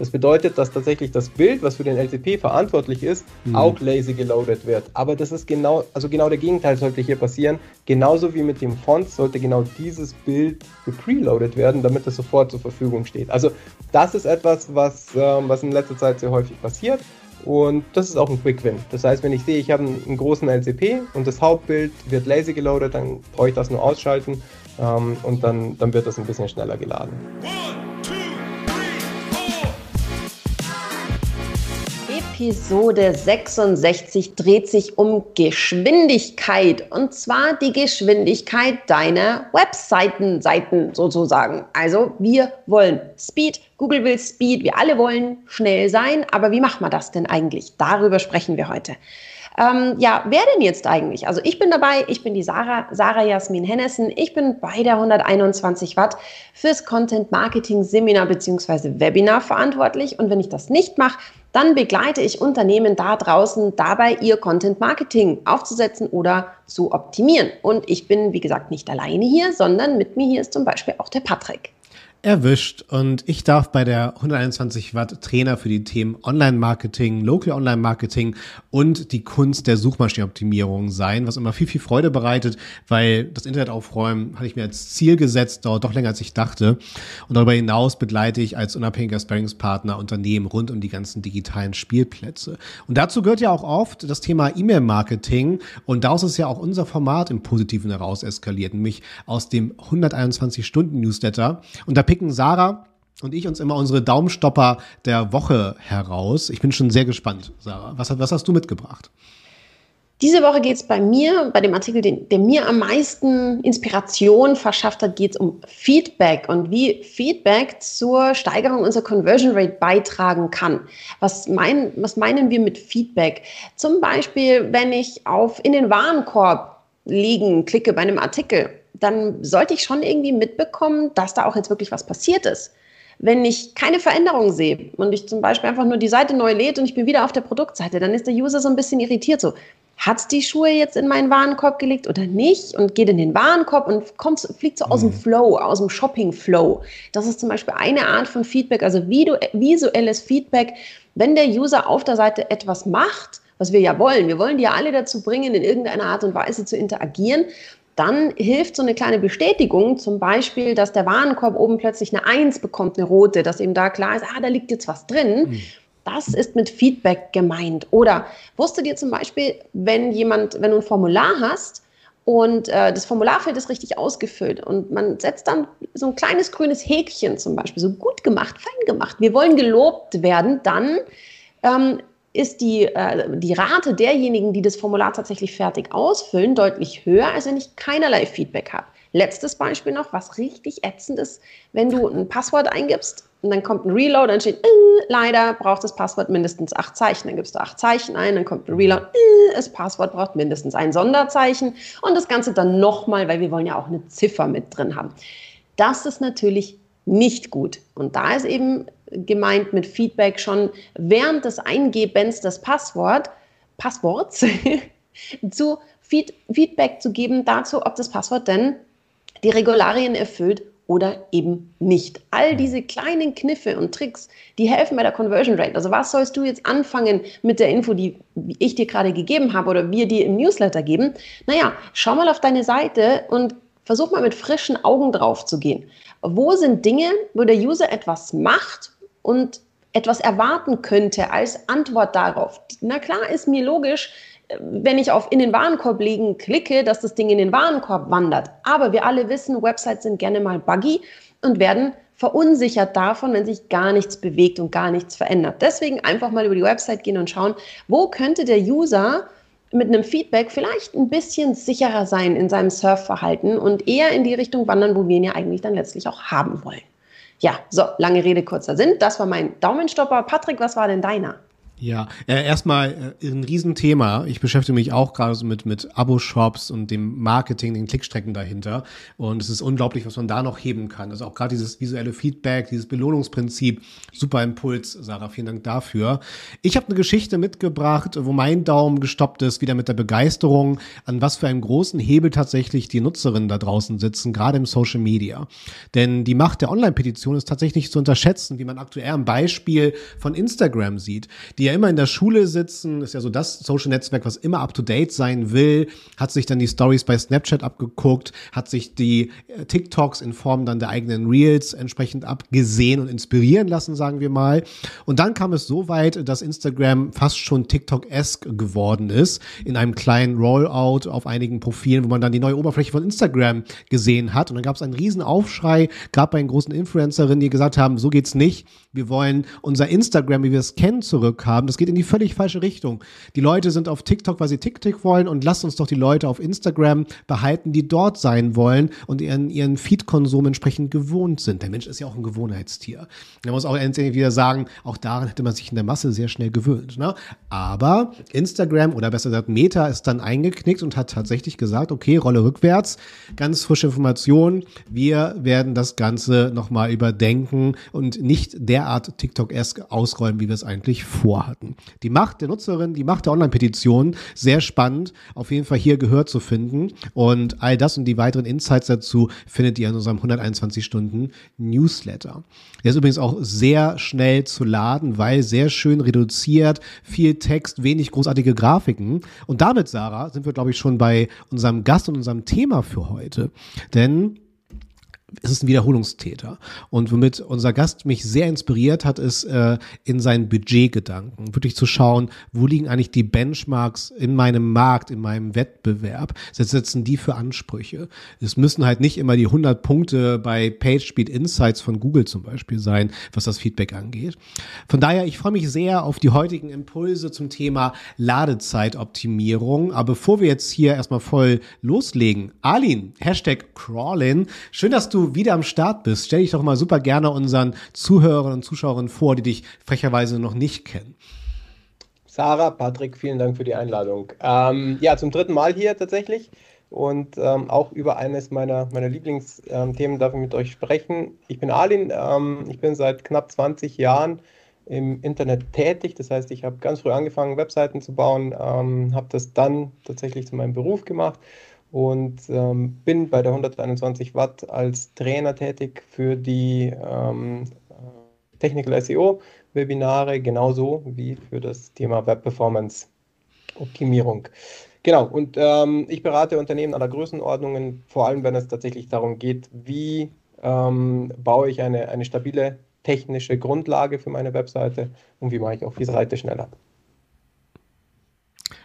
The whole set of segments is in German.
Das bedeutet, dass tatsächlich das Bild, was für den LTP verantwortlich ist, mhm. auch lazy geloadet wird. Aber das ist genau, also genau der Gegenteil sollte hier passieren. Genauso wie mit dem Font sollte genau dieses Bild gepreloadet werden, damit es sofort zur Verfügung steht. Also das ist etwas, was, ähm, was in letzter Zeit sehr häufig passiert. Und das ist auch ein Quick Win. Das heißt, wenn ich sehe, ich habe einen großen LCP und das Hauptbild wird lazy geloadet, dann brauche ich das nur ausschalten ähm, und dann, dann wird das ein bisschen schneller geladen. Episode 66 dreht sich um Geschwindigkeit und zwar die Geschwindigkeit deiner Webseiten, Seiten sozusagen. Also wir wollen Speed, Google will Speed, wir alle wollen schnell sein, aber wie macht man das denn eigentlich? Darüber sprechen wir heute. Ähm, ja, wer denn jetzt eigentlich? Also ich bin dabei, ich bin die Sarah, Sarah Jasmin Hennessen. Ich bin bei der 121 Watt fürs Content Marketing Seminar bzw. Webinar verantwortlich. Und wenn ich das nicht mache, dann begleite ich Unternehmen da draußen dabei, ihr Content Marketing aufzusetzen oder zu optimieren. Und ich bin, wie gesagt, nicht alleine hier, sondern mit mir hier ist zum Beispiel auch der Patrick erwischt und ich darf bei der 121 Watt Trainer für die Themen Online-Marketing, Local Online-Marketing und die Kunst der Suchmaschinenoptimierung sein, was immer viel, viel Freude bereitet, weil das Internet aufräumen hatte ich mir als Ziel gesetzt, dauert doch länger als ich dachte. Und darüber hinaus begleite ich als unabhängiger Sparringspartner Unternehmen rund um die ganzen digitalen Spielplätze. Und dazu gehört ja auch oft das Thema E-Mail-Marketing und daraus ist ja auch unser Format im Positiven heraus eskaliert, nämlich aus dem 121 Stunden Newsletter. Und da picken Sarah und ich uns immer unsere Daumenstopper der Woche heraus. Ich bin schon sehr gespannt, Sarah. Was, was hast du mitgebracht? Diese Woche geht es bei mir, bei dem Artikel, den, der mir am meisten Inspiration verschafft hat, geht es um Feedback und wie Feedback zur Steigerung unserer Conversion Rate beitragen kann. Was, mein, was meinen wir mit Feedback? Zum Beispiel, wenn ich auf in den Warenkorb liegen klicke bei einem Artikel dann sollte ich schon irgendwie mitbekommen, dass da auch jetzt wirklich was passiert ist. Wenn ich keine Veränderung sehe und ich zum Beispiel einfach nur die Seite neu lädt und ich bin wieder auf der Produktseite, dann ist der User so ein bisschen irritiert. So, hat die Schuhe jetzt in meinen Warenkorb gelegt oder nicht? Und geht in den Warenkorb und kommt, fliegt so aus dem mhm. Flow, aus dem Shopping-Flow. Das ist zum Beispiel eine Art von Feedback, also visuelles Feedback. Wenn der User auf der Seite etwas macht, was wir ja wollen, wir wollen die ja alle dazu bringen, in irgendeiner Art und Weise zu interagieren, dann hilft so eine kleine Bestätigung, zum Beispiel, dass der Warenkorb oben plötzlich eine Eins bekommt, eine rote, dass eben da klar ist, ah, da liegt jetzt was drin. Mhm. Das ist mit Feedback gemeint. Oder wusstet ihr zum Beispiel, wenn jemand, wenn du ein Formular hast und äh, das Formularfeld ist richtig ausgefüllt und man setzt dann so ein kleines grünes Häkchen zum Beispiel, so gut gemacht, fein gemacht. Wir wollen gelobt werden, dann ähm, ist die, äh, die Rate derjenigen, die das Formular tatsächlich fertig ausfüllen, deutlich höher, als wenn ich keinerlei Feedback habe. Letztes Beispiel noch, was richtig ätzend ist, wenn du ein Passwort eingibst und dann kommt ein Reload, dann steht, äh, leider braucht das Passwort mindestens acht Zeichen. Dann gibst du acht Zeichen ein, dann kommt ein Reload, äh, das Passwort braucht mindestens ein Sonderzeichen und das Ganze dann nochmal, weil wir wollen ja auch eine Ziffer mit drin haben. Das ist natürlich nicht gut. Und da ist eben gemeint mit Feedback schon während des Eingebens des Passwort, Passworts zu Feed, Feedback zu geben dazu, ob das Passwort denn die Regularien erfüllt oder eben nicht. All diese kleinen Kniffe und Tricks, die helfen bei der Conversion Rate. Also was sollst du jetzt anfangen mit der Info, die ich dir gerade gegeben habe oder wir dir im Newsletter geben? Naja, schau mal auf deine Seite und versuch mal mit frischen Augen drauf zu gehen. Wo sind Dinge, wo der User etwas macht und etwas erwarten könnte als Antwort darauf. Na klar ist mir logisch, wenn ich auf in den Warenkorb legen klicke, dass das Ding in den Warenkorb wandert. Aber wir alle wissen, Websites sind gerne mal buggy und werden verunsichert davon, wenn sich gar nichts bewegt und gar nichts verändert. Deswegen einfach mal über die Website gehen und schauen, wo könnte der User mit einem Feedback vielleicht ein bisschen sicherer sein in seinem Surfverhalten und eher in die Richtung wandern, wo wir ihn ja eigentlich dann letztlich auch haben wollen. Ja, so, lange Rede, kurzer Sinn. Das war mein Daumenstopper. Patrick, was war denn deiner? Ja, äh, erstmal äh, ein Riesenthema. Ich beschäftige mich auch gerade so mit, mit Abo-Shops und dem Marketing, den Klickstrecken dahinter. Und es ist unglaublich, was man da noch heben kann. Also auch gerade dieses visuelle Feedback, dieses Belohnungsprinzip. Super Impuls, Sarah. Vielen Dank dafür. Ich habe eine Geschichte mitgebracht, wo mein Daumen gestoppt ist, wieder mit der Begeisterung, an was für einem großen Hebel tatsächlich die Nutzerinnen da draußen sitzen, gerade im Social Media. Denn die Macht der Online-Petition ist tatsächlich zu unterschätzen, wie man aktuell am Beispiel von Instagram sieht. Die ja immer in der Schule sitzen, ist ja so das Social Netzwerk, was immer up to date sein will, hat sich dann die Stories bei Snapchat abgeguckt, hat sich die äh, TikToks in Form dann der eigenen Reels entsprechend abgesehen und inspirieren lassen, sagen wir mal. Und dann kam es so weit, dass Instagram fast schon TikTok-esque geworden ist, in einem kleinen Rollout auf einigen Profilen, wo man dann die neue Oberfläche von Instagram gesehen hat. Und dann gab es einen riesen Aufschrei, gab bei den großen Influencerinnen, die gesagt haben, so geht's nicht. Wir wollen unser Instagram, wie wir es kennen, zurückhaben haben. Das geht in die völlig falsche Richtung. Die Leute sind auf TikTok, weil sie TikTok wollen und lasst uns doch die Leute auf Instagram behalten, die dort sein wollen und ihren, ihren Feed-Konsum entsprechend gewohnt sind. Der Mensch ist ja auch ein Gewohnheitstier. Man muss auch endlich wieder sagen, auch daran hätte man sich in der Masse sehr schnell gewöhnt. Ne? Aber Instagram oder besser gesagt Meta ist dann eingeknickt und hat tatsächlich gesagt, okay, Rolle rückwärts, ganz frische Informationen. Wir werden das Ganze nochmal überdenken und nicht derart TikTok-esque ausrollen, wie wir es eigentlich vorhaben hatten. Die Macht der Nutzerin, die Macht der Online-Petition, sehr spannend, auf jeden Fall hier gehört zu finden. Und all das und die weiteren Insights dazu findet ihr in unserem 121 Stunden Newsletter. Der ist übrigens auch sehr schnell zu laden, weil sehr schön reduziert, viel Text, wenig großartige Grafiken. Und damit, Sarah, sind wir, glaube ich, schon bei unserem Gast und unserem Thema für heute. Denn es ist ein Wiederholungstäter. Und womit unser Gast mich sehr inspiriert hat, ist äh, in seinen Budgetgedanken. Wirklich zu schauen, wo liegen eigentlich die Benchmarks in meinem Markt, in meinem Wettbewerb? Was setzen die für Ansprüche? Es müssen halt nicht immer die 100 Punkte bei PageSpeed Insights von Google zum Beispiel sein, was das Feedback angeht. Von daher, ich freue mich sehr auf die heutigen Impulse zum Thema Ladezeitoptimierung. Aber bevor wir jetzt hier erstmal voll loslegen, Alin, Hashtag Crawlin, schön, dass du wieder am Start bist, stell dich doch mal super gerne unseren Zuhörern und Zuschauerinnen vor, die dich frecherweise noch nicht kennen. Sarah, Patrick, vielen Dank für die Einladung. Ähm, ja, zum dritten Mal hier tatsächlich und ähm, auch über eines meiner, meiner Lieblingsthemen darf ich mit euch sprechen. Ich bin Alin, ähm, ich bin seit knapp 20 Jahren im Internet tätig, das heißt, ich habe ganz früh angefangen, Webseiten zu bauen, ähm, habe das dann tatsächlich zu meinem Beruf gemacht und ähm, bin bei der 121 Watt als Trainer tätig für die ähm, Technical SEO Webinare, genauso wie für das Thema Web Performance Optimierung. Genau, und ähm, ich berate Unternehmen aller Größenordnungen, vor allem wenn es tatsächlich darum geht, wie ähm, baue ich eine, eine stabile technische Grundlage für meine Webseite und wie mache ich auch die Seite schneller.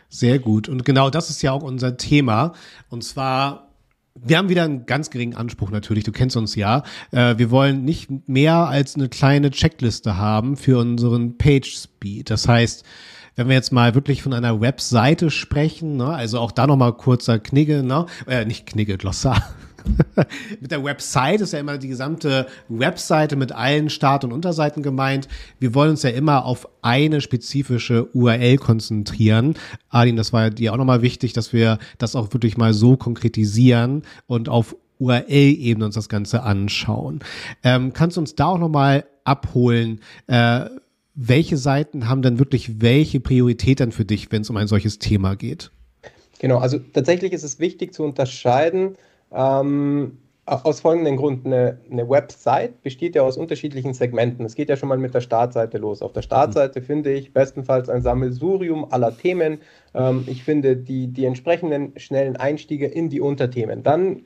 Sehr gut. Und genau das ist ja auch unser Thema. Und zwar wir haben wieder einen ganz geringen Anspruch natürlich, du kennst uns ja. Äh, wir wollen nicht mehr als eine kleine Checkliste haben für unseren Page Speed. Das heißt, wenn wir jetzt mal wirklich von einer Webseite sprechen, ne, also auch da nochmal kurzer Knigge, ne, äh, nicht Knigge, Glossar. mit der Website ist ja immer die gesamte Webseite mit allen Start- und Unterseiten gemeint. Wir wollen uns ja immer auf eine spezifische URL konzentrieren. Adin, das war dir auch nochmal wichtig, dass wir das auch wirklich mal so konkretisieren und auf URL-Ebene uns das Ganze anschauen. Ähm, kannst du uns da auch nochmal abholen? Äh, welche Seiten haben denn wirklich welche Priorität dann für dich, wenn es um ein solches Thema geht? Genau, also tatsächlich ist es wichtig zu unterscheiden, ähm, aus folgendem Grund, eine, eine, Website besteht ja aus unterschiedlichen Segmenten. Es geht ja schon mal mit der Startseite los. Auf der Startseite mhm. finde ich bestenfalls ein Sammelsurium aller Themen. Ähm, ich finde die, die entsprechenden schnellen Einstiege in die Unterthemen. Dann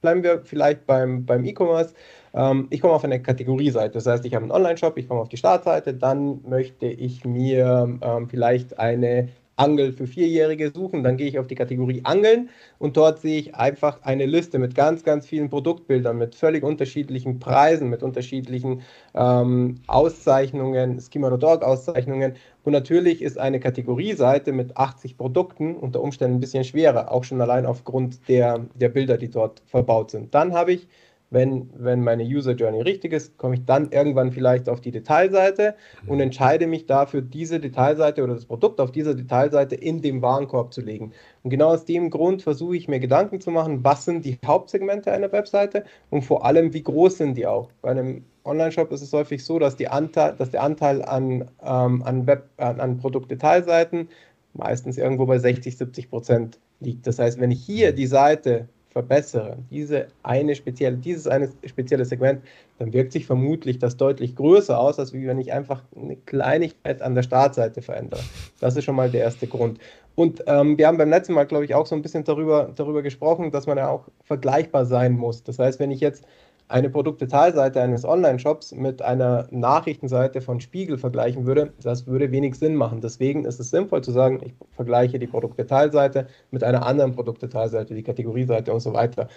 bleiben wir vielleicht beim, beim E-Commerce. Ähm, ich komme auf eine Kategorieseite. Das heißt, ich habe einen Online-Shop, ich komme auf die Startseite, dann möchte ich mir ähm, vielleicht eine Angel für Vierjährige suchen, dann gehe ich auf die Kategorie Angeln und dort sehe ich einfach eine Liste mit ganz, ganz vielen Produktbildern, mit völlig unterschiedlichen Preisen, mit unterschiedlichen ähm, Auszeichnungen, Schema.org Auszeichnungen. Und natürlich ist eine Kategorieseite mit 80 Produkten unter Umständen ein bisschen schwerer, auch schon allein aufgrund der, der Bilder, die dort verbaut sind. Dann habe ich wenn, wenn meine User Journey richtig ist, komme ich dann irgendwann vielleicht auf die Detailseite und entscheide mich dafür, diese Detailseite oder das Produkt auf dieser Detailseite in den Warenkorb zu legen. Und genau aus dem Grund versuche ich mir Gedanken zu machen, was sind die Hauptsegmente einer Webseite und vor allem, wie groß sind die auch. Bei einem Online-Shop ist es häufig so, dass, Anteil, dass der Anteil an, ähm, an, Web, an, an Produktdetailseiten meistens irgendwo bei 60, 70 Prozent liegt. Das heißt, wenn ich hier die Seite verbessere, diese eine spezielle, dieses eine spezielle Segment, dann wirkt sich vermutlich das deutlich größer aus, als wenn ich einfach eine Kleinigkeit an der Startseite verändere. Das ist schon mal der erste Grund. Und ähm, wir haben beim letzten Mal, glaube ich, auch so ein bisschen darüber, darüber gesprochen, dass man ja auch vergleichbar sein muss. Das heißt, wenn ich jetzt eine Produktdetailseite eines Online-Shops mit einer Nachrichtenseite von Spiegel vergleichen würde, das würde wenig Sinn machen. Deswegen ist es sinnvoll zu sagen, ich vergleiche die Produktdetailseite mit einer anderen Produktdetailseite, die Kategorieseite und so weiter.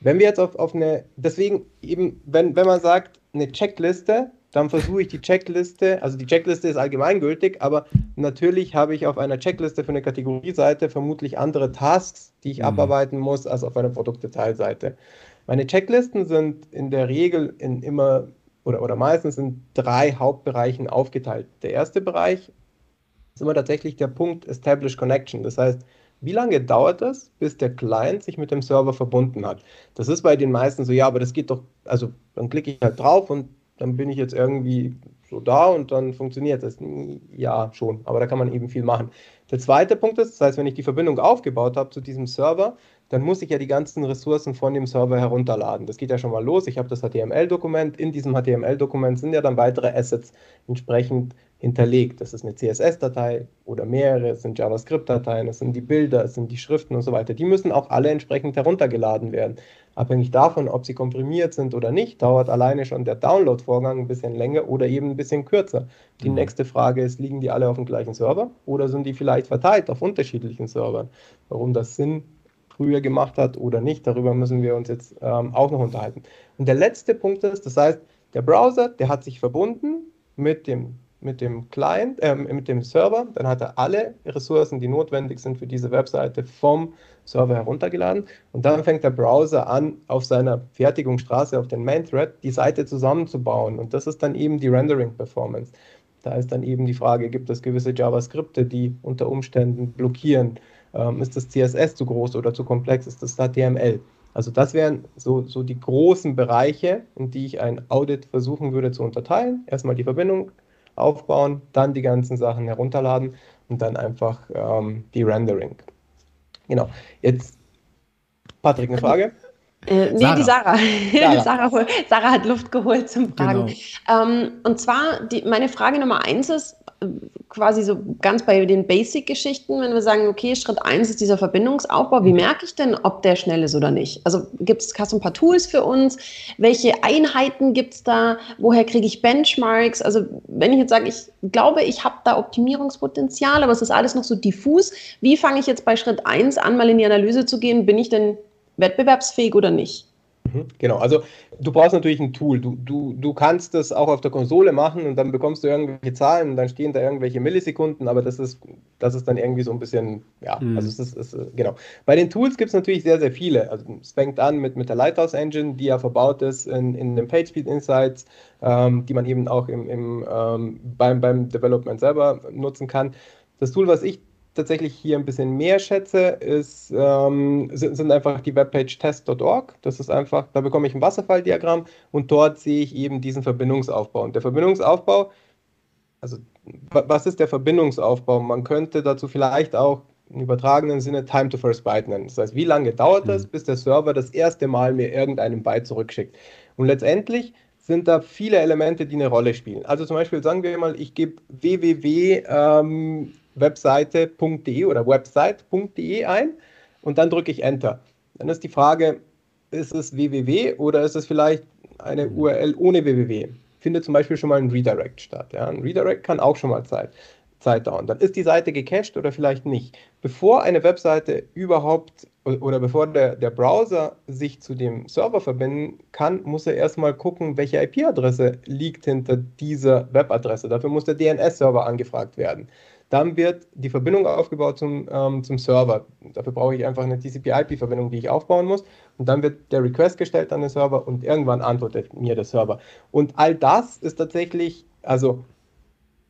Wenn wir jetzt auf, auf eine, deswegen eben, wenn, wenn man sagt, eine Checkliste, dann versuche ich die Checkliste, also die Checkliste ist allgemeingültig, aber natürlich habe ich auf einer Checkliste für eine Kategorieseite vermutlich andere Tasks, die ich mhm. abarbeiten muss, als auf einer Produktdetailseite. Meine Checklisten sind in der Regel in immer oder, oder meistens in drei Hauptbereichen aufgeteilt. Der erste Bereich ist immer tatsächlich der Punkt Establish Connection. Das heißt, wie lange dauert es, bis der Client sich mit dem Server verbunden hat? Das ist bei den meisten so, ja, aber das geht doch, also dann klicke ich halt drauf und dann bin ich jetzt irgendwie so da und dann funktioniert das. Ja, schon, aber da kann man eben viel machen. Der zweite Punkt ist, das heißt, wenn ich die Verbindung aufgebaut habe zu diesem Server, dann muss ich ja die ganzen Ressourcen von dem Server herunterladen. Das geht ja schon mal los. Ich habe das HTML-Dokument. In diesem HTML-Dokument sind ja dann weitere Assets entsprechend hinterlegt. Das ist eine CSS-Datei oder mehrere, es sind JavaScript-Dateien, es sind die Bilder, es sind die Schriften und so weiter. Die müssen auch alle entsprechend heruntergeladen werden. Abhängig davon, ob sie komprimiert sind oder nicht, dauert alleine schon der Download-Vorgang ein bisschen länger oder eben ein bisschen kürzer. Die mhm. nächste Frage ist, liegen die alle auf dem gleichen Server oder sind die vielleicht verteilt auf unterschiedlichen Servern? Warum das Sinn früher gemacht hat oder nicht. Darüber müssen wir uns jetzt ähm, auch noch unterhalten. Und der letzte Punkt ist, das heißt, der Browser, der hat sich verbunden mit dem, mit dem Client, äh, mit dem Server, dann hat er alle Ressourcen, die notwendig sind für diese Webseite vom Server heruntergeladen und dann fängt der Browser an, auf seiner Fertigungsstraße, auf den Main Thread, die Seite zusammenzubauen und das ist dann eben die Rendering Performance. Da ist dann eben die Frage, gibt es gewisse JavaScripte, die unter Umständen blockieren? Ähm, ist das CSS zu groß oder zu komplex? Ist das HTML? Also das wären so, so die großen Bereiche, in die ich ein Audit versuchen würde zu unterteilen. Erstmal die Verbindung aufbauen, dann die ganzen Sachen herunterladen und dann einfach ähm, die Rendering. Genau. Jetzt, Patrick, eine Frage? Äh, nee, Sarah. die Sarah. Sarah. Sarah, Sarah, hat Luft geholt zum Fragen. Genau. Ähm, und zwar, die, meine Frage Nummer eins ist, quasi so ganz bei den Basic-Geschichten, wenn wir sagen, okay, Schritt eins ist dieser Verbindungsaufbau, wie merke ich denn, ob der schnell ist oder nicht? Also gibt es, hast du ein paar Tools für uns? Welche Einheiten gibt es da? Woher kriege ich Benchmarks? Also wenn ich jetzt sage, ich glaube, ich habe da Optimierungspotenzial, aber es ist alles noch so diffus, wie fange ich jetzt bei Schritt eins an, mal in die Analyse zu gehen? Bin ich denn wettbewerbsfähig oder nicht? Mhm, genau, also du brauchst natürlich ein Tool. Du, du, du kannst das auch auf der Konsole machen und dann bekommst du irgendwelche Zahlen und dann stehen da irgendwelche Millisekunden, aber das ist, das ist dann irgendwie so ein bisschen, ja, mhm. also es ist, ist, genau. Bei den Tools gibt es natürlich sehr, sehr viele. Also es fängt an mit, mit der Lighthouse Engine, die ja verbaut ist in, in den PageSpeed Insights, ähm, die man eben auch im, im, ähm, beim, beim Development selber nutzen kann. Das Tool, was ich tatsächlich hier ein bisschen mehr schätze, ist, ähm, sind, sind, einfach die Webpage test.org. Das ist einfach, da bekomme ich ein Wasserfalldiagramm und dort sehe ich eben diesen Verbindungsaufbau. Und der Verbindungsaufbau, also was ist der Verbindungsaufbau? Man könnte dazu vielleicht auch im übertragenen Sinne Time to First Byte nennen. Das heißt, wie lange dauert es, mhm. bis der Server das erste Mal mir irgendeinen Byte zurückschickt? Und letztendlich sind da viele Elemente, die eine Rolle spielen. Also zum Beispiel sagen wir mal, ich gebe www ähm, webseite.de oder website.de ein und dann drücke ich Enter. Dann ist die Frage, ist es www oder ist es vielleicht eine URL ohne www? Findet zum Beispiel schon mal ein Redirect statt. Ja? Ein Redirect kann auch schon mal Zeit, Zeit dauern. Dann ist die Seite gecached oder vielleicht nicht. Bevor eine Webseite überhaupt oder bevor der, der Browser sich zu dem Server verbinden kann, muss er erstmal gucken, welche IP-Adresse liegt hinter dieser Webadresse. Dafür muss der DNS-Server angefragt werden. Dann wird die Verbindung aufgebaut zum, ähm, zum Server. Dafür brauche ich einfach eine TCP-IP-Verbindung, die ich aufbauen muss. Und dann wird der Request gestellt an den Server und irgendwann antwortet mir der Server. Und all das ist tatsächlich, also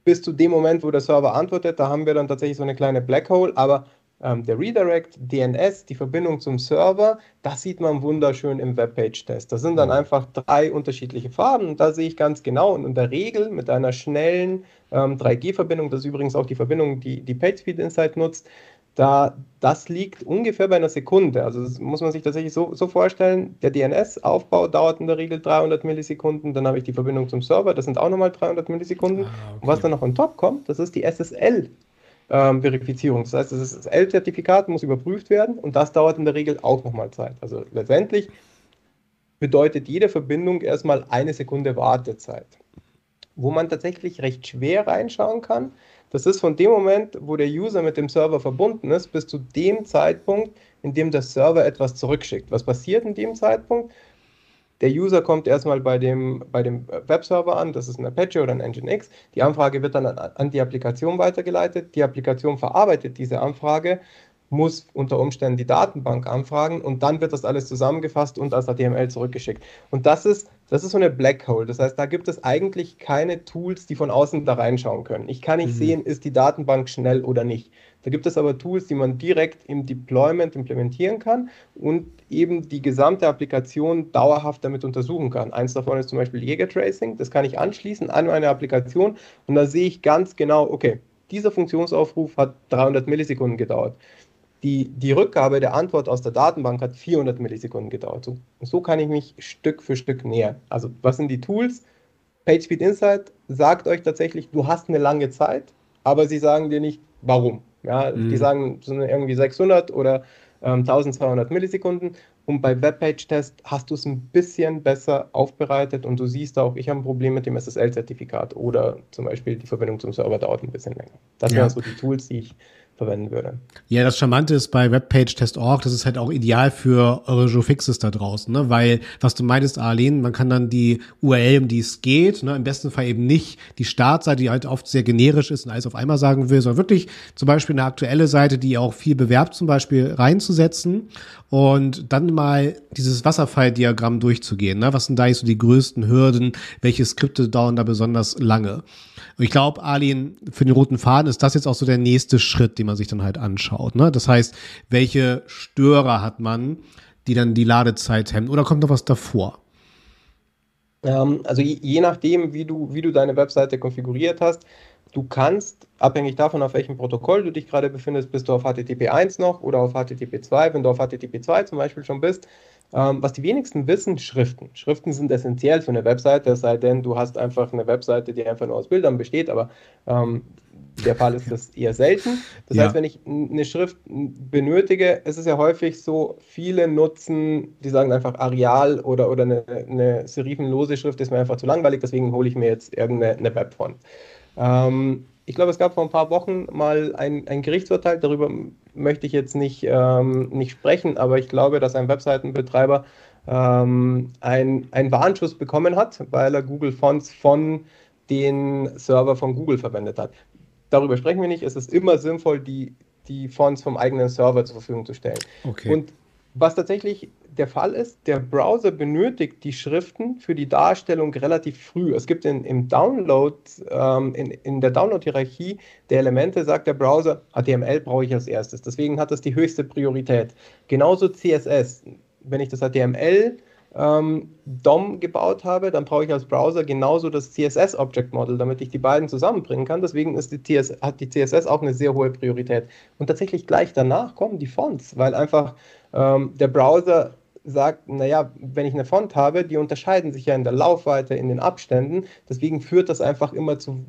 bis zu dem Moment, wo der Server antwortet, da haben wir dann tatsächlich so eine kleine Black Hole, aber ähm, der Redirect, DNS, die Verbindung zum Server, das sieht man wunderschön im Webpage-Test. Das sind dann einfach drei unterschiedliche Farben und da sehe ich ganz genau und in der Regel mit einer schnellen ähm, 3G-Verbindung, das ist übrigens auch die Verbindung, die die PageSpeed Insight nutzt, da, das liegt ungefähr bei einer Sekunde. Also das muss man sich tatsächlich so, so vorstellen. Der DNS-Aufbau dauert in der Regel 300 Millisekunden. Dann habe ich die Verbindung zum Server, das sind auch nochmal 300 Millisekunden. Ah, okay. Und was dann noch on top kommt, das ist die SSL ähm, Verifizierung. Das heißt, das L-Zertifikat muss überprüft werden und das dauert in der Regel auch nochmal Zeit. Also letztendlich bedeutet jede Verbindung erstmal eine Sekunde Wartezeit. Wo man tatsächlich recht schwer reinschauen kann, das ist von dem Moment, wo der User mit dem Server verbunden ist, bis zu dem Zeitpunkt, in dem der Server etwas zurückschickt. Was passiert in dem Zeitpunkt? Der User kommt erstmal bei dem, bei dem Webserver an, das ist ein Apache oder ein Nginx. Die Anfrage wird dann an, an die Applikation weitergeleitet. Die Applikation verarbeitet diese Anfrage, muss unter Umständen die Datenbank anfragen und dann wird das alles zusammengefasst und als HTML zurückgeschickt. Und das ist, das ist so eine Black Hole. Das heißt, da gibt es eigentlich keine Tools, die von außen da reinschauen können. Ich kann nicht mhm. sehen, ist die Datenbank schnell oder nicht. Da gibt es aber Tools, die man direkt im Deployment implementieren kann und eben die gesamte Applikation dauerhaft damit untersuchen kann. Eins davon ist zum Beispiel Jäger Tracing. Das kann ich anschließen an meine Applikation und da sehe ich ganz genau, okay, dieser Funktionsaufruf hat 300 Millisekunden gedauert. Die, die Rückgabe der Antwort aus der Datenbank hat 400 Millisekunden gedauert. So, so kann ich mich Stück für Stück nähern. Also, was sind die Tools? PageSpeed Insight sagt euch tatsächlich, du hast eine lange Zeit, aber sie sagen dir nicht, warum. Ja, mhm. Die sagen, sind irgendwie 600 oder ähm, 1200 Millisekunden. Und bei Webpage-Test hast du es ein bisschen besser aufbereitet und du siehst auch, ich habe ein Problem mit dem SSL-Zertifikat oder zum Beispiel die Verbindung zum Server dauert ein bisschen länger. Das ja. wären so die Tools, die ich verwenden würde. Ja, das Charmante ist bei webpage-test.org, das ist halt auch ideal für eure Joe Fixes da draußen, ne? weil, was du meintest, Arlene, man kann dann die URL, um die es geht, ne? im besten Fall eben nicht die Startseite, die halt oft sehr generisch ist und alles auf einmal sagen will, sondern wirklich zum Beispiel eine aktuelle Seite, die auch viel bewerbt, zum Beispiel reinzusetzen und dann mal dieses Wasserfalldiagramm durchzugehen. Ne? Was sind da jetzt so die größten Hürden? Welche Skripte dauern da besonders lange? Und ich glaube, Alien, für den roten Faden ist das jetzt auch so der nächste Schritt, den man sich dann halt anschaut. Ne? Das heißt, welche Störer hat man, die dann die Ladezeit hemmen? Oder kommt noch was davor? Ähm, also je, je, nachdem, wie du, wie du deine Webseite konfiguriert hast, du kannst, abhängig davon, auf welchem Protokoll du dich gerade befindest, bist du auf HTTP 1 noch oder auf HTTP 2. Wenn du auf HTTP 2 zum Beispiel schon bist, ähm, was die wenigsten wissen, Schriften. Schriften sind essentiell für eine Webseite, es sei denn, du hast einfach eine Webseite, die einfach nur aus Bildern besteht, aber ähm, der Fall ist das eher selten. Das ja. heißt, wenn ich eine Schrift benötige, ist es ja häufig so, viele nutzen, die sagen einfach Areal oder, oder eine, eine serifenlose Schrift ist mir einfach zu langweilig, deswegen hole ich mir jetzt irgendeine Webfont. Ähm, ich glaube, es gab vor ein paar Wochen mal ein, ein Gerichtsurteil, darüber möchte ich jetzt nicht, ähm, nicht sprechen, aber ich glaube, dass ein Webseitenbetreiber ähm, einen Warnschuss bekommen hat, weil er Google Fonts von den Server von Google verwendet hat. Darüber sprechen wir nicht. Es ist immer sinnvoll, die, die Fonts vom eigenen Server zur Verfügung zu stellen. Okay. Und was tatsächlich der Fall ist, der Browser benötigt die Schriften für die Darstellung relativ früh. Es gibt in, im Download, ähm, in, in der Download-Hierarchie der Elemente, sagt der Browser, HTML brauche ich als erstes. Deswegen hat das die höchste Priorität. Genauso CSS. Wenn ich das HTML ähm, DOM gebaut habe, dann brauche ich als Browser genauso das CSS Object Model, damit ich die beiden zusammenbringen kann. Deswegen ist die TS, hat die CSS auch eine sehr hohe Priorität. Und tatsächlich gleich danach kommen die Fonts, weil einfach ähm, der Browser sagt, naja, wenn ich eine Font habe, die unterscheiden sich ja in der Laufweite, in den Abständen. Deswegen führt das einfach immer zu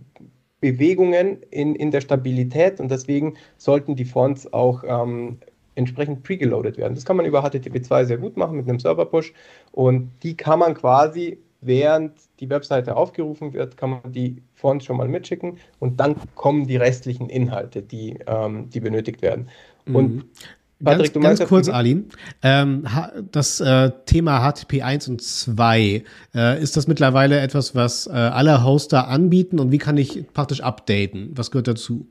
Bewegungen in, in der Stabilität und deswegen sollten die Fonts auch ähm, entsprechend pregeloadet werden. Das kann man über HTTP2 sehr gut machen mit einem Server-Push und die kann man quasi, während die Webseite aufgerufen wird, kann man die Fonts schon mal mitschicken und dann kommen die restlichen Inhalte, die, ähm, die benötigt werden. Mhm. Und Patrick, ganz, ganz kurz, Alin. Ähm, das äh, Thema HTTP 1 und 2, äh, ist das mittlerweile etwas, was äh, alle Hoster anbieten und wie kann ich praktisch updaten? Was gehört dazu?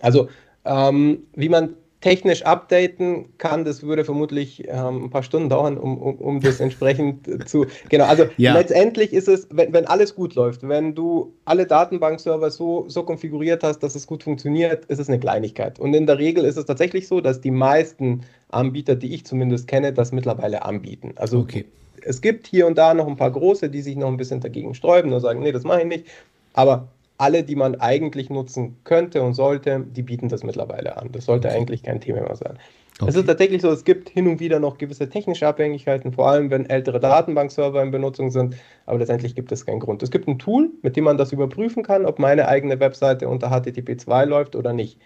Also, ähm, wie man technisch updaten kann, das würde vermutlich ähm, ein paar Stunden dauern, um, um, um das entsprechend zu. Genau, also ja. letztendlich ist es, wenn, wenn alles gut läuft, wenn du alle Datenbankserver so, so konfiguriert hast, dass es gut funktioniert, ist es eine Kleinigkeit. Und in der Regel ist es tatsächlich so, dass die meisten Anbieter, die ich zumindest kenne, das mittlerweile anbieten. Also okay. es gibt hier und da noch ein paar große, die sich noch ein bisschen dagegen sträuben und sagen, nee, das mache ich nicht. Aber alle, die man eigentlich nutzen könnte und sollte, die bieten das mittlerweile an. Das sollte eigentlich kein Thema mehr sein. Okay. Es ist tatsächlich so, es gibt hin und wieder noch gewisse technische Abhängigkeiten, vor allem wenn ältere Datenbankserver in Benutzung sind, aber letztendlich gibt es keinen Grund. Es gibt ein Tool, mit dem man das überprüfen kann, ob meine eigene Webseite unter HTTP 2 läuft oder nicht.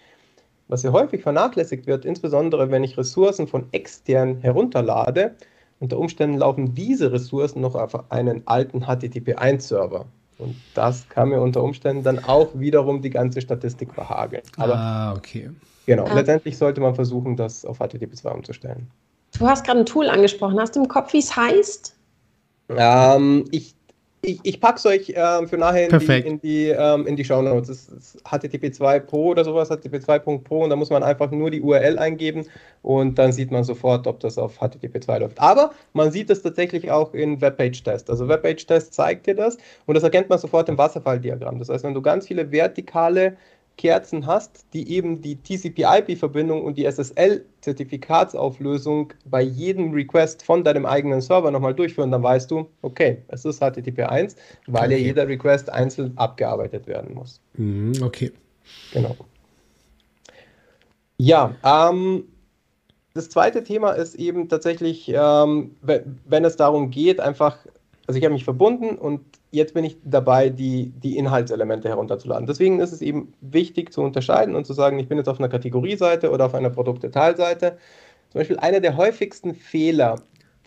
Was hier häufig vernachlässigt wird, insbesondere wenn ich Ressourcen von extern herunterlade, unter Umständen laufen diese Ressourcen noch auf einen alten HTTP1-Server. Und das kann mir unter Umständen dann auch wiederum die ganze Statistik verhageln. Aber ah, okay. Genau, ah. letztendlich sollte man versuchen, das auf HTTP2 umzustellen. Du hast gerade ein Tool angesprochen. Hast du im Kopf, wie es heißt? Ähm, ich ich, ich packe es euch ähm, für nachher in Perfekt. die, in die, ähm, in die Show Notes. Das ist HTTP2 Pro oder sowas, HTTP2.pro und da muss man einfach nur die URL eingeben und dann sieht man sofort, ob das auf HTTP2 läuft. Aber man sieht es tatsächlich auch in Webpage-Test. Also Webpage-Test zeigt dir das und das erkennt man sofort im Wasserfalldiagramm. Das heißt, wenn du ganz viele vertikale Kerzen hast, die eben die TCP-IP-Verbindung und die SSL-Zertifikatsauflösung bei jedem Request von deinem eigenen Server nochmal durchführen, dann weißt du, okay, es ist HTTP 1, weil okay. ja jeder Request einzeln abgearbeitet werden muss. Mhm, okay. Genau. Ja, ähm, das zweite Thema ist eben tatsächlich, ähm, wenn es darum geht, einfach, also ich habe mich verbunden und jetzt bin ich dabei, die, die Inhaltselemente herunterzuladen. Deswegen ist es eben wichtig zu unterscheiden und zu sagen, ich bin jetzt auf einer Kategorieseite oder auf einer Produktdetailseite. Zum Beispiel einer der häufigsten Fehler,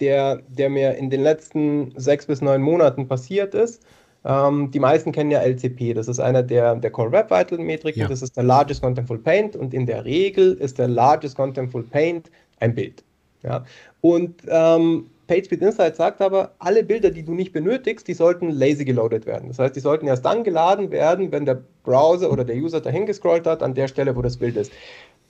der, der mir in den letzten sechs bis neun Monaten passiert ist, ähm, die meisten kennen ja LCP, das ist einer der, der Core Web Vital Metriken, ja. das ist der Largest Contentful Paint und in der Regel ist der Largest Contentful Paint ein Bild. Ja? Und ähm, PageSpeed Insight sagt aber, alle Bilder, die du nicht benötigst, die sollten lazy geloadet werden. Das heißt, die sollten erst dann geladen werden, wenn der Browser oder der User dahin gescrollt hat, an der Stelle, wo das Bild ist.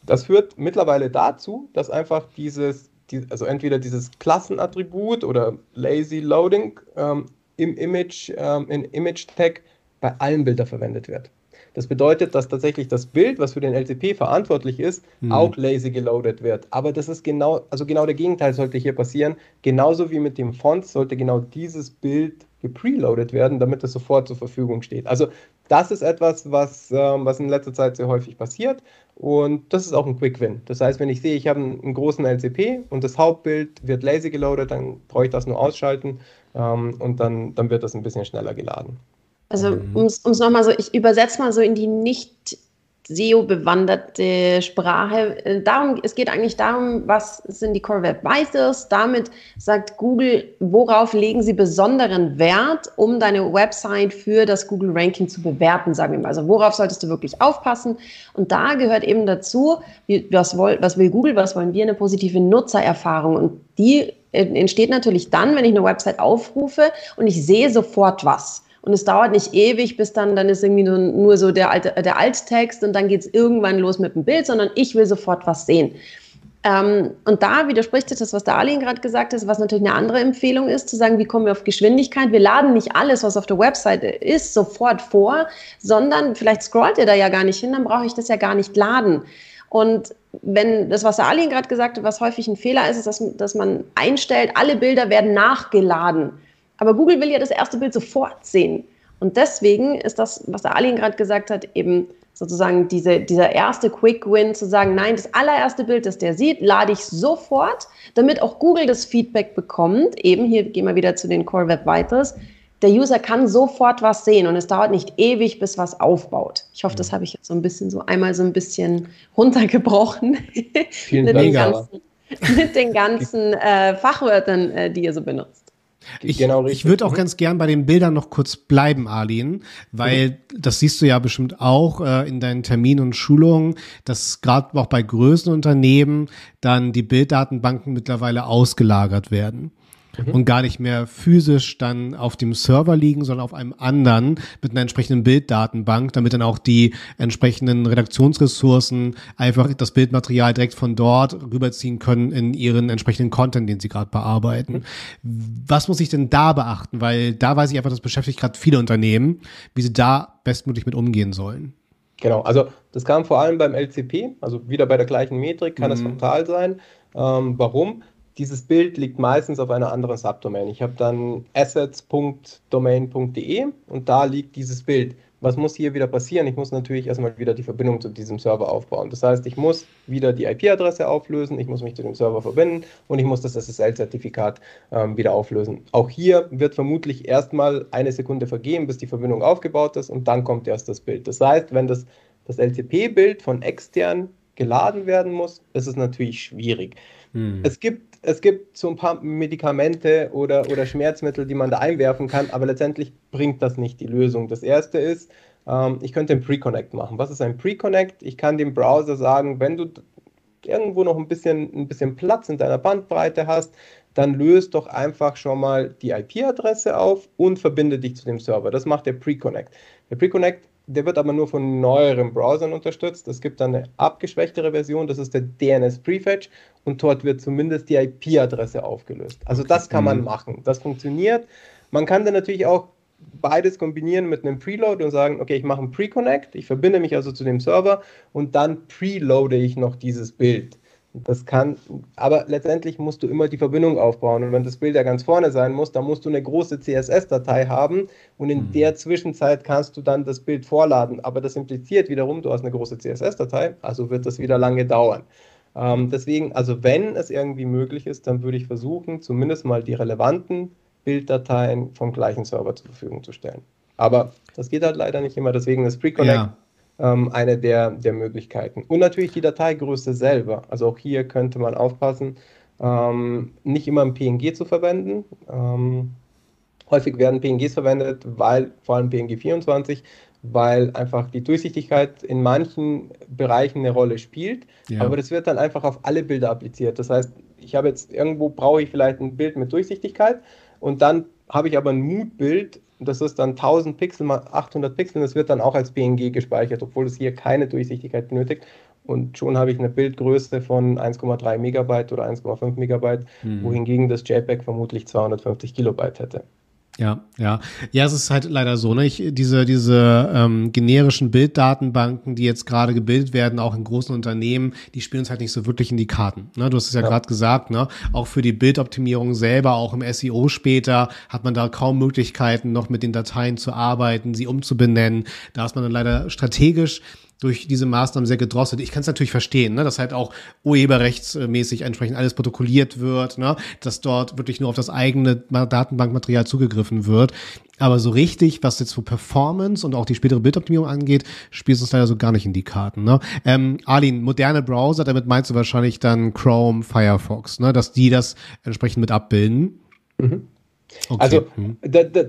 Das führt mittlerweile dazu, dass einfach dieses, also entweder dieses Klassenattribut oder Lazy Loading ähm, im Image, ähm, in Image Tag bei allen Bildern verwendet wird. Das bedeutet, dass tatsächlich das Bild, was für den LCP verantwortlich ist, mhm. auch lazy geloadet wird. Aber das ist genau, also genau der Gegenteil sollte hier passieren. Genauso wie mit dem Font sollte genau dieses Bild gepreloadet werden, damit es sofort zur Verfügung steht. Also das ist etwas, was, ähm, was in letzter Zeit sehr häufig passiert und das ist auch ein Quick Win. Das heißt, wenn ich sehe, ich habe einen, einen großen LCP und das Hauptbild wird lazy geloadet, dann brauche ich das nur ausschalten ähm, und dann, dann wird das ein bisschen schneller geladen. Also mhm. um es nochmal so, ich übersetze mal so in die nicht SEO-bewanderte Sprache. Äh, darum, es geht eigentlich darum, was sind die Core Web Vitals. Damit sagt Google, worauf legen sie besonderen Wert, um deine Website für das Google Ranking zu bewerten, sagen wir mal. Also worauf solltest du wirklich aufpassen? Und da gehört eben dazu, was, will, was will Google, was wollen wir, eine positive Nutzererfahrung. Und die äh, entsteht natürlich dann, wenn ich eine Website aufrufe und ich sehe sofort was. Und es dauert nicht ewig, bis dann, dann ist irgendwie nur, nur so der, alte, der Alttext und dann geht es irgendwann los mit dem Bild, sondern ich will sofort was sehen. Ähm, und da widerspricht sich das, was der Alin gerade gesagt hat, was natürlich eine andere Empfehlung ist, zu sagen, wie kommen wir auf Geschwindigkeit? Wir laden nicht alles, was auf der Website ist, sofort vor, sondern vielleicht scrollt ihr da ja gar nicht hin, dann brauche ich das ja gar nicht laden. Und wenn das, was der Alin gerade gesagt hat, was häufig ein Fehler ist, ist, dass, dass man einstellt, alle Bilder werden nachgeladen. Aber Google will ja das erste Bild sofort sehen. Und deswegen ist das, was der Alin gerade gesagt hat, eben sozusagen diese, dieser erste Quick Win zu sagen, nein, das allererste Bild, das der sieht, lade ich sofort, damit auch Google das Feedback bekommt. Eben hier gehen wir wieder zu den Core Web Vitals. Der User kann sofort was sehen und es dauert nicht ewig, bis was aufbaut. Ich hoffe, das habe ich jetzt so ein bisschen so einmal so ein bisschen runtergebrochen. Mit, Dank, den ganzen, mit den ganzen äh, Fachwörtern, äh, die ihr so benutzt. Ich, genau ich würde auch mhm. ganz gern bei den Bildern noch kurz bleiben, Arlene, weil mhm. das siehst du ja bestimmt auch äh, in deinen Terminen und Schulungen, dass gerade auch bei größeren Unternehmen dann die Bilddatenbanken mittlerweile ausgelagert werden mhm. und gar nicht mehr physisch dann auf dem Server liegen, sondern auf einem anderen mit einer entsprechenden Bilddatenbank, damit dann auch die entsprechenden Redaktionsressourcen einfach das Bildmaterial direkt von dort rüberziehen können in ihren entsprechenden Content, den sie gerade bearbeiten. Mhm. Was muss ich denn da beachten? Weil da weiß ich einfach, das beschäftigt gerade viele Unternehmen, wie sie da bestmöglich mit umgehen sollen. Genau, also das kam vor allem beim LCP, also wieder bei der gleichen Metrik kann es mhm. fatal sein. Ähm, warum? Dieses Bild liegt meistens auf einer anderen Subdomain. Ich habe dann assets.domain.de und da liegt dieses Bild. Was muss hier wieder passieren? Ich muss natürlich erstmal wieder die Verbindung zu diesem Server aufbauen. Das heißt, ich muss wieder die IP-Adresse auflösen, ich muss mich zu dem Server verbinden und ich muss das SSL-Zertifikat ähm, wieder auflösen. Auch hier wird vermutlich erstmal eine Sekunde vergehen, bis die Verbindung aufgebaut ist und dann kommt erst das Bild. Das heißt, wenn das, das LCP-Bild von extern geladen werden muss, ist es natürlich schwierig. Hm. Es gibt es gibt so ein paar Medikamente oder, oder Schmerzmittel, die man da einwerfen kann, aber letztendlich bringt das nicht die Lösung. Das erste ist, ähm, ich könnte einen Pre-Connect machen. Was ist ein Pre-Connect? Ich kann dem Browser sagen, wenn du irgendwo noch ein bisschen, ein bisschen Platz in deiner Bandbreite hast, dann löst doch einfach schon mal die IP-Adresse auf und verbinde dich zu dem Server. Das macht der Pre-Connect. Der Pre-Connect der wird aber nur von neueren Browsern unterstützt. Es gibt dann eine abgeschwächtere Version, das ist der DNS Prefetch und dort wird zumindest die IP-Adresse aufgelöst. Also okay. das kann man mhm. machen. Das funktioniert. Man kann dann natürlich auch beides kombinieren mit einem Preload und sagen, okay, ich mache einen Pre-Connect, ich verbinde mich also zu dem Server und dann preloade ich noch dieses Bild. Das kann, aber letztendlich musst du immer die Verbindung aufbauen. Und wenn das Bild ja ganz vorne sein muss, dann musst du eine große CSS-Datei haben und in mhm. der Zwischenzeit kannst du dann das Bild vorladen. Aber das impliziert wiederum, du hast eine große CSS-Datei, also wird das wieder lange dauern. Ähm, deswegen, also wenn es irgendwie möglich ist, dann würde ich versuchen, zumindest mal die relevanten Bilddateien vom gleichen Server zur Verfügung zu stellen. Aber das geht halt leider nicht immer, deswegen ist Preconnect ja ähm, eine der, der Möglichkeiten. Und natürlich die Dateigröße selber. Also auch hier könnte man aufpassen, ähm, nicht immer ein PNG zu verwenden. Ähm, häufig werden PNGs verwendet, weil vor allem PNG 24, weil einfach die Durchsichtigkeit in manchen Bereichen eine Rolle spielt. Ja. Aber das wird dann einfach auf alle Bilder appliziert. Das heißt, ich habe jetzt irgendwo brauche ich vielleicht ein Bild mit Durchsichtigkeit und dann habe ich aber ein Mood-Bild das ist dann 1000 Pixel mal 800 Pixel. Das wird dann auch als PNG gespeichert, obwohl es hier keine Durchsichtigkeit benötigt. Und schon habe ich eine Bildgröße von 1,3 Megabyte oder 1,5 Megabyte, hm. wohingegen das JPEG vermutlich 250 Kilobyte hätte. Ja, ja. Ja, es ist halt leider so, ne? Ich, diese, diese ähm, generischen Bilddatenbanken, die jetzt gerade gebildet werden, auch in großen Unternehmen, die spielen uns halt nicht so wirklich in die Karten. Ne? Du hast es ja, ja. gerade gesagt, ne? Auch für die Bildoptimierung selber, auch im SEO später, hat man da kaum Möglichkeiten, noch mit den Dateien zu arbeiten, sie umzubenennen. Da ist man dann leider strategisch durch diese Maßnahmen sehr gedrosselt. Ich kann es natürlich verstehen, ne, dass halt auch urheberrechtsmäßig entsprechend alles protokolliert wird, ne, dass dort wirklich nur auf das eigene Datenbankmaterial zugegriffen wird. Aber so richtig, was jetzt für Performance und auch die spätere Bildoptimierung angeht, spielt es uns leider so gar nicht in die Karten. Ne? Ähm, Arlin, moderne Browser, damit meinst du wahrscheinlich dann Chrome, Firefox, ne, dass die das entsprechend mit abbilden. Mhm. Okay. Also hm.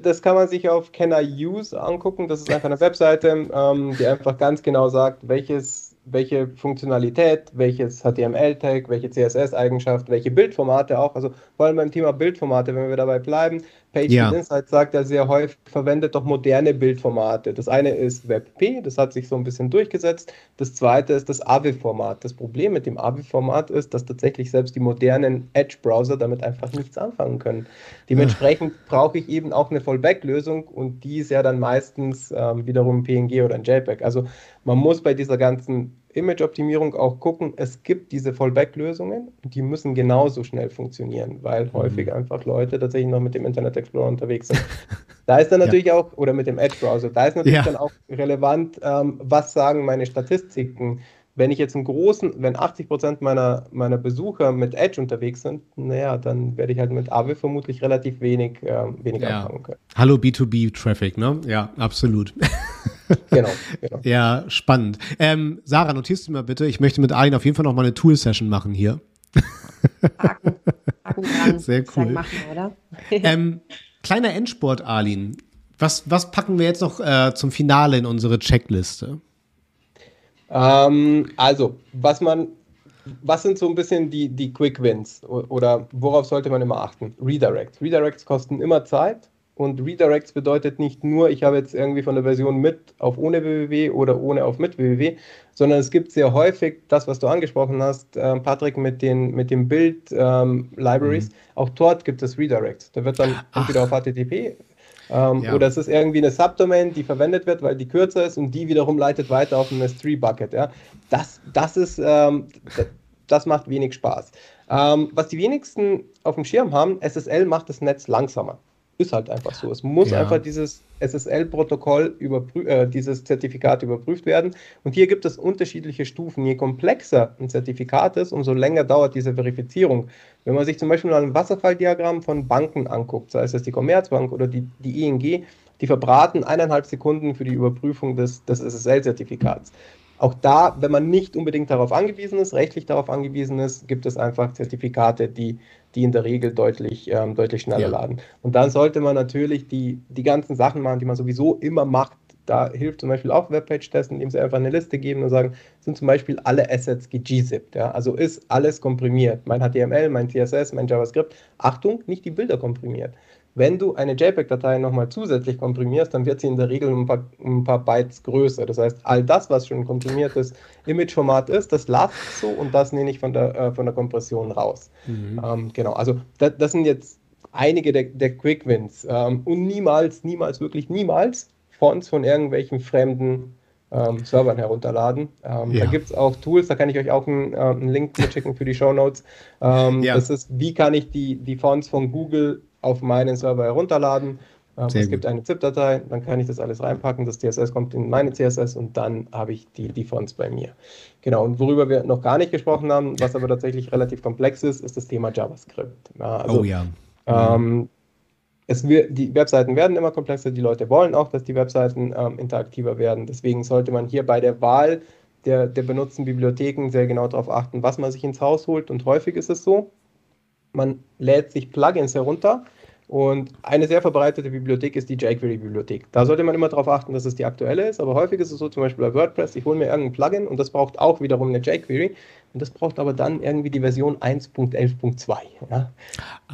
das kann man sich auf Can I Use angucken. Das ist einfach eine Webseite, ähm, die einfach ganz genau sagt, welches welche Funktionalität, welches HTML-Tag, welche CSS-Eigenschaft, welche Bildformate auch. Also vor allem beim Thema Bildformate, wenn wir dabei bleiben, PageSpeed ja. Insight sagt ja sehr häufig, verwendet doch moderne Bildformate. Das eine ist WebP, das hat sich so ein bisschen durchgesetzt. Das zweite ist das AVI-Format. Das Problem mit dem AVI-Format ist, dass tatsächlich selbst die modernen Edge-Browser damit einfach nichts anfangen können. Dementsprechend brauche ich eben auch eine Fallback-Lösung und die ist ja dann meistens ähm, wiederum PNG oder ein JPEG. Also man muss bei dieser ganzen Image-Optimierung auch gucken, es gibt diese Fallback-Lösungen und die müssen genauso schnell funktionieren, weil mhm. häufig einfach Leute tatsächlich noch mit dem Internet Explorer unterwegs sind. Da ist dann natürlich ja. auch, oder mit dem Edge-Browser, da ist natürlich ja. dann auch relevant, ähm, was sagen meine Statistiken. Wenn ich jetzt einen großen, wenn 80 Prozent meiner, meiner Besucher mit Edge unterwegs sind, naja, dann werde ich halt mit AWE vermutlich relativ wenig, ähm, wenig ja. anfangen können. Hallo B2B-Traffic, ne? Ja, absolut. genau, genau. Ja, spannend. Ähm, Sarah, notierst du mal bitte, ich möchte mit Arjen auf jeden Fall noch mal eine Tool-Session machen hier. Haken, Haken dran. Sehr cool. Machen, oder? ähm, kleiner Endsport, Arlin. Was, was packen wir jetzt noch äh, zum Finale in unsere Checkliste? Ähm, also, was man, was sind so ein bisschen die, die Quick Wins oder worauf sollte man immer achten? Redirects. Redirects kosten immer Zeit und Redirects bedeutet nicht nur, ich habe jetzt irgendwie von der Version mit auf ohne www oder ohne auf mit www, sondern es gibt sehr häufig das, was du angesprochen hast, äh, Patrick, mit den, mit den Bild-Libraries. Ähm, mhm. Auch dort gibt es Redirects. Da wird dann Ach. entweder auf HTTP ähm, ja. Oder es ist irgendwie eine Subdomain, die verwendet wird, weil die kürzer ist und die wiederum leitet weiter auf ein S3-Bucket. Ja? Das, das, ist, ähm, das macht wenig Spaß. Ähm, was die wenigsten auf dem Schirm haben, SSL macht das Netz langsamer. Ist halt einfach so. Es muss ja. einfach dieses SSL-Protokoll, äh, dieses Zertifikat überprüft werden. Und hier gibt es unterschiedliche Stufen. Je komplexer ein Zertifikat ist, umso länger dauert diese Verifizierung. Wenn man sich zum Beispiel ein Wasserfalldiagramm von Banken anguckt, sei es die Commerzbank oder die, die ING, die verbraten eineinhalb Sekunden für die Überprüfung des, des SSL-Zertifikats. Auch da, wenn man nicht unbedingt darauf angewiesen ist, rechtlich darauf angewiesen ist, gibt es einfach Zertifikate, die, die in der Regel deutlich, ähm, deutlich schneller ja. laden. Und dann sollte man natürlich die, die ganzen Sachen machen, die man sowieso immer macht. Da hilft zum Beispiel auch Webpage-Testen, indem sie einfach eine Liste geben und sagen, sind zum Beispiel alle Assets gegzipped. Ja? Also ist alles komprimiert. Mein HTML, mein CSS, mein JavaScript. Achtung, nicht die Bilder komprimiert. Wenn du eine JPEG-Datei nochmal zusätzlich komprimierst, dann wird sie in der Regel ein paar, ein paar Bytes größer. Das heißt, all das, was schon komprimiertes Imageformat ist, das lasst so und das nehme ich von der, äh, von der Kompression raus. Mhm. Ähm, genau, also das, das, sind jetzt einige der, der Quick Wins. Ähm, und niemals, niemals, wirklich niemals Fonts von irgendwelchen fremden ähm, Servern herunterladen. Ähm, ja. Da gibt es auch Tools, da kann ich euch auch einen, äh, einen Link mitschicken für die Show Notes. Ähm, ja. Das ist, wie kann ich die, die Fonts von Google auf meinen Server herunterladen. Ähm, es gibt eine ZIP-Datei, dann kann ich das alles reinpacken. Das CSS kommt in meine CSS und dann habe ich die, die Fonts bei mir. Genau, und worüber wir noch gar nicht gesprochen haben, was aber tatsächlich relativ komplex ist, ist das Thema JavaScript. Ja, also, oh ja. Ähm, es die Webseiten werden immer komplexer, die Leute wollen auch, dass die Webseiten ähm, interaktiver werden. Deswegen sollte man hier bei der Wahl der, der benutzten Bibliotheken sehr genau darauf achten, was man sich ins Haus holt. Und häufig ist es so, man lädt sich Plugins herunter und eine sehr verbreitete Bibliothek ist die jQuery-Bibliothek. Da sollte man immer darauf achten, dass es die aktuelle ist, aber häufig ist es so, zum Beispiel bei WordPress, ich hole mir irgendein Plugin und das braucht auch wiederum eine jQuery und das braucht aber dann irgendwie die Version 1.11.2. Ja?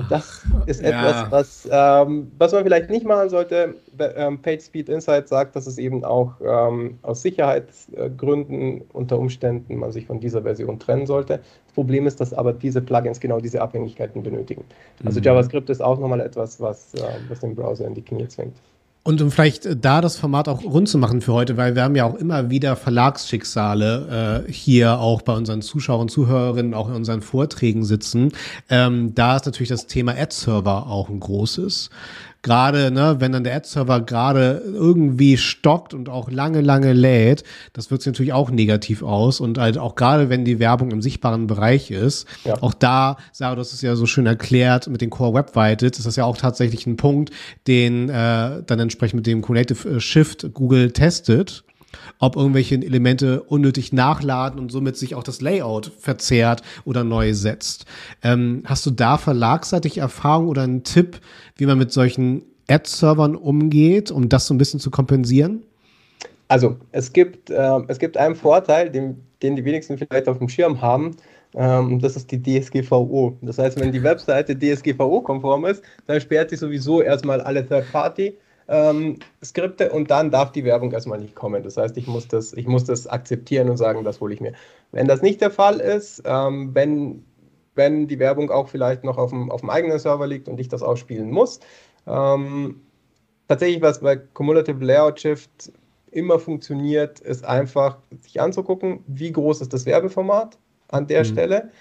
Das ist etwas, ja. was, ähm, was man vielleicht nicht machen sollte. Ähm, PageSpeed Insight sagt, dass es eben auch ähm, aus Sicherheitsgründen unter Umständen man sich von dieser Version trennen sollte. Das Problem ist, dass aber diese Plugins genau diese Abhängigkeiten benötigen. Also mhm. JavaScript ist auch nochmal etwas, was, äh, was den Browser in die Knie zwingt. Und um vielleicht äh, da das Format auch rund zu machen für heute, weil wir haben ja auch immer wieder Verlagsschicksale äh, hier auch bei unseren Zuschauern und Zuhörerinnen auch in unseren Vorträgen sitzen. Ähm, da ist natürlich das Thema Ad-Server auch ein großes gerade, ne, wenn dann der Ad-Server gerade irgendwie stockt und auch lange, lange lädt, das wirkt sich natürlich auch negativ aus und halt auch gerade, wenn die Werbung im sichtbaren Bereich ist, ja. auch da, Sarah, du hast es ja so schön erklärt mit den Core Web Vitals, ist das ja auch tatsächlich ein Punkt, den äh, dann entsprechend mit dem Connective Shift Google testet ob irgendwelche Elemente unnötig nachladen und somit sich auch das Layout verzerrt oder neu setzt. Ähm, hast du da verlagsseitig Erfahrung oder einen Tipp, wie man mit solchen Ad-Servern umgeht, um das so ein bisschen zu kompensieren? Also es gibt, äh, es gibt einen Vorteil, den, den die wenigsten vielleicht auf dem Schirm haben. Ähm, das ist die DSGVO. Das heißt, wenn die Webseite DSGVO-konform ist, dann sperrt sie sowieso erstmal alle Third-Party ähm, Skripte und dann darf die Werbung erstmal nicht kommen. Das heißt, ich muss das, ich muss das akzeptieren und sagen, das hole ich mir. Wenn das nicht der Fall ist, ähm, wenn, wenn die Werbung auch vielleicht noch auf dem, auf dem eigenen Server liegt und ich das ausspielen muss, ähm, tatsächlich, was bei Cumulative Layout Shift immer funktioniert, ist einfach sich anzugucken, wie groß ist das Werbeformat an der mhm. Stelle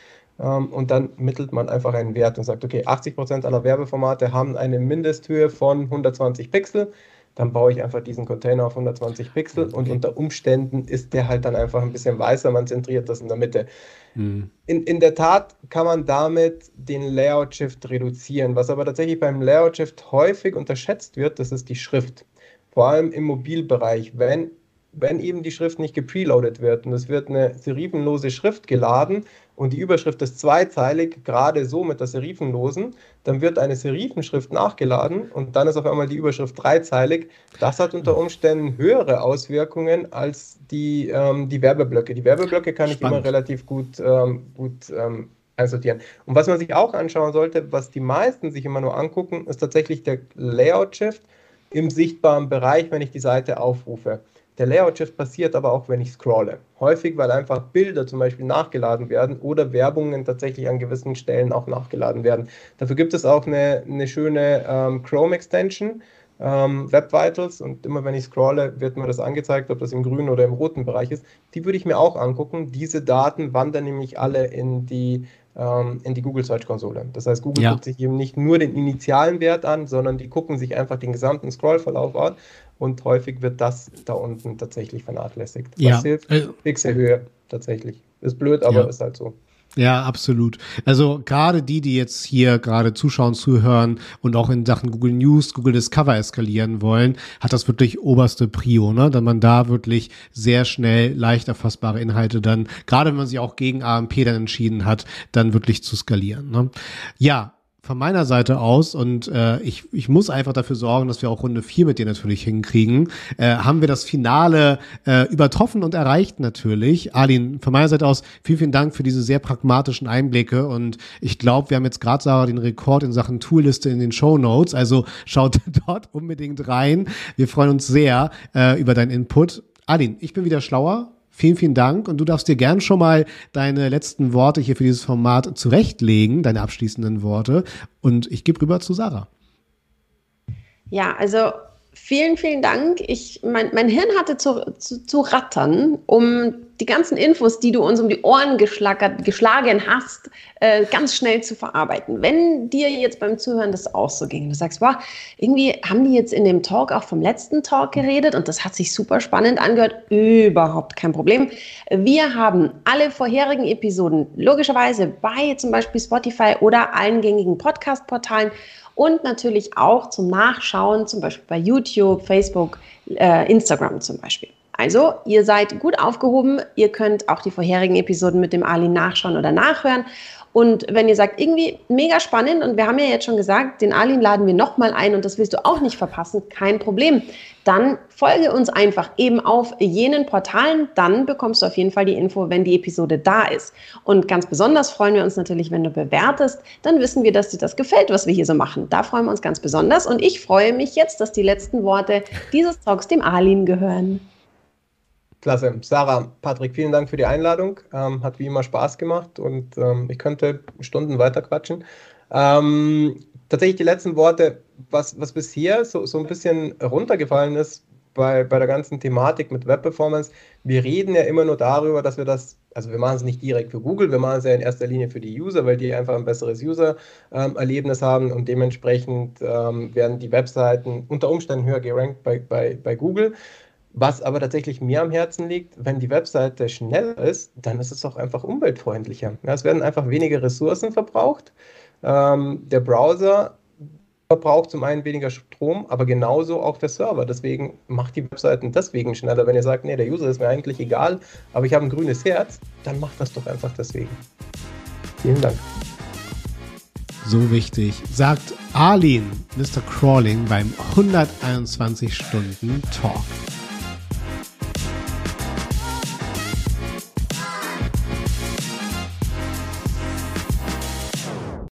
und dann mittelt man einfach einen Wert und sagt, okay, 80% aller Werbeformate haben eine Mindesthöhe von 120 Pixel. Dann baue ich einfach diesen Container auf 120 Pixel okay. und unter Umständen ist der halt dann einfach ein bisschen weißer, man zentriert das in der Mitte. Mhm. In, in der Tat kann man damit den Layout-Shift reduzieren. Was aber tatsächlich beim Layout-Shift häufig unterschätzt wird, das ist die Schrift. Vor allem im Mobilbereich. Wenn wenn eben die Schrift nicht gepreloadet wird und es wird eine serifenlose Schrift geladen und die Überschrift ist zweizeilig, gerade so mit der serifenlosen, dann wird eine Serifenschrift nachgeladen und dann ist auf einmal die Überschrift dreizeilig. Das hat unter Umständen höhere Auswirkungen als die, ähm, die Werbeblöcke. Die Werbeblöcke kann Spannend. ich immer relativ gut, ähm, gut ähm, einsortieren. Und was man sich auch anschauen sollte, was die meisten sich immer nur angucken, ist tatsächlich der Layout-Shift im sichtbaren Bereich, wenn ich die Seite aufrufe. Der Layout-Shift passiert aber auch, wenn ich scrolle. Häufig, weil einfach Bilder zum Beispiel nachgeladen werden oder Werbungen tatsächlich an gewissen Stellen auch nachgeladen werden. Dafür gibt es auch eine, eine schöne ähm, Chrome-Extension, ähm, Web Vitals, und immer wenn ich scrolle, wird mir das angezeigt, ob das im grünen oder im roten Bereich ist. Die würde ich mir auch angucken. Diese Daten wandern nämlich alle in die ähm, in die Google Search Konsole. Das heißt, Google ja. guckt sich eben nicht nur den initialen Wert an, sondern die gucken sich einfach den gesamten Scrollverlauf an und häufig wird das da unten tatsächlich vernachlässigt. Was ja. hilft? Pixelhöhe tatsächlich. Ist blöd, aber ja. ist halt so. Ja, absolut. Also gerade die, die jetzt hier gerade zuschauen, zuhören und auch in Sachen Google News, Google Discover eskalieren wollen, hat das wirklich oberste Prio, ne? Da man da wirklich sehr schnell leicht erfassbare Inhalte dann, gerade wenn man sich auch gegen AMP dann entschieden hat, dann wirklich zu skalieren. Ne? Ja, von meiner Seite aus und äh, ich, ich muss einfach dafür sorgen, dass wir auch Runde 4 mit dir natürlich hinkriegen, äh, haben wir das Finale äh, übertroffen und erreicht natürlich. Arlin, von meiner Seite aus vielen, vielen Dank für diese sehr pragmatischen Einblicke und ich glaube, wir haben jetzt gerade, Sarah, den Rekord in Sachen Toolliste in den Show Notes, also schaut dort unbedingt rein. Wir freuen uns sehr äh, über deinen Input. Arlin, ich bin wieder schlauer, Vielen, vielen Dank und du darfst dir gern schon mal deine letzten Worte hier für dieses Format zurechtlegen, deine abschließenden Worte. Und ich gebe rüber zu Sarah. Ja, also Vielen, vielen Dank. Ich, mein, mein Hirn hatte zu, zu, zu, rattern, um die ganzen Infos, die du uns um die Ohren geschlagen hast, äh, ganz schnell zu verarbeiten. Wenn dir jetzt beim Zuhören das auch so ging, du sagst, wow, irgendwie haben die jetzt in dem Talk auch vom letzten Talk geredet und das hat sich super spannend angehört, überhaupt kein Problem. Wir haben alle vorherigen Episoden logischerweise bei zum Beispiel Spotify oder allen gängigen Podcast-Portalen und natürlich auch zum Nachschauen, zum Beispiel bei YouTube, Facebook, äh, Instagram zum Beispiel. Also, ihr seid gut aufgehoben. Ihr könnt auch die vorherigen Episoden mit dem Ali nachschauen oder nachhören. Und wenn ihr sagt, irgendwie mega spannend und wir haben ja jetzt schon gesagt, den Alin laden wir nochmal ein und das willst du auch nicht verpassen, kein Problem. Dann folge uns einfach eben auf jenen Portalen, dann bekommst du auf jeden Fall die Info, wenn die Episode da ist. Und ganz besonders freuen wir uns natürlich, wenn du bewertest, dann wissen wir, dass dir das gefällt, was wir hier so machen. Da freuen wir uns ganz besonders und ich freue mich jetzt, dass die letzten Worte dieses Talks dem Alin gehören. Klasse. Sarah, Patrick, vielen Dank für die Einladung. Ähm, hat wie immer Spaß gemacht und ähm, ich könnte Stunden weiter quatschen. Ähm, tatsächlich die letzten Worte, was, was bisher so, so ein bisschen runtergefallen ist bei, bei der ganzen Thematik mit Web-Performance, wir reden ja immer nur darüber, dass wir das, also wir machen es nicht direkt für Google, wir machen es ja in erster Linie für die User, weil die einfach ein besseres User-Erlebnis haben und dementsprechend ähm, werden die Webseiten unter Umständen höher gerankt bei, bei, bei Google. Was aber tatsächlich mir am Herzen liegt, wenn die Webseite schneller ist, dann ist es auch einfach umweltfreundlicher. Ja, es werden einfach weniger Ressourcen verbraucht. Ähm, der Browser verbraucht zum einen weniger Strom, aber genauso auch der Server. Deswegen macht die Webseiten deswegen schneller. Wenn ihr sagt, nee, der User ist mir eigentlich egal, aber ich habe ein grünes Herz, dann macht das doch einfach deswegen. Vielen Dank. So wichtig, sagt Arlene, Mr. Crawling beim 121 Stunden Talk.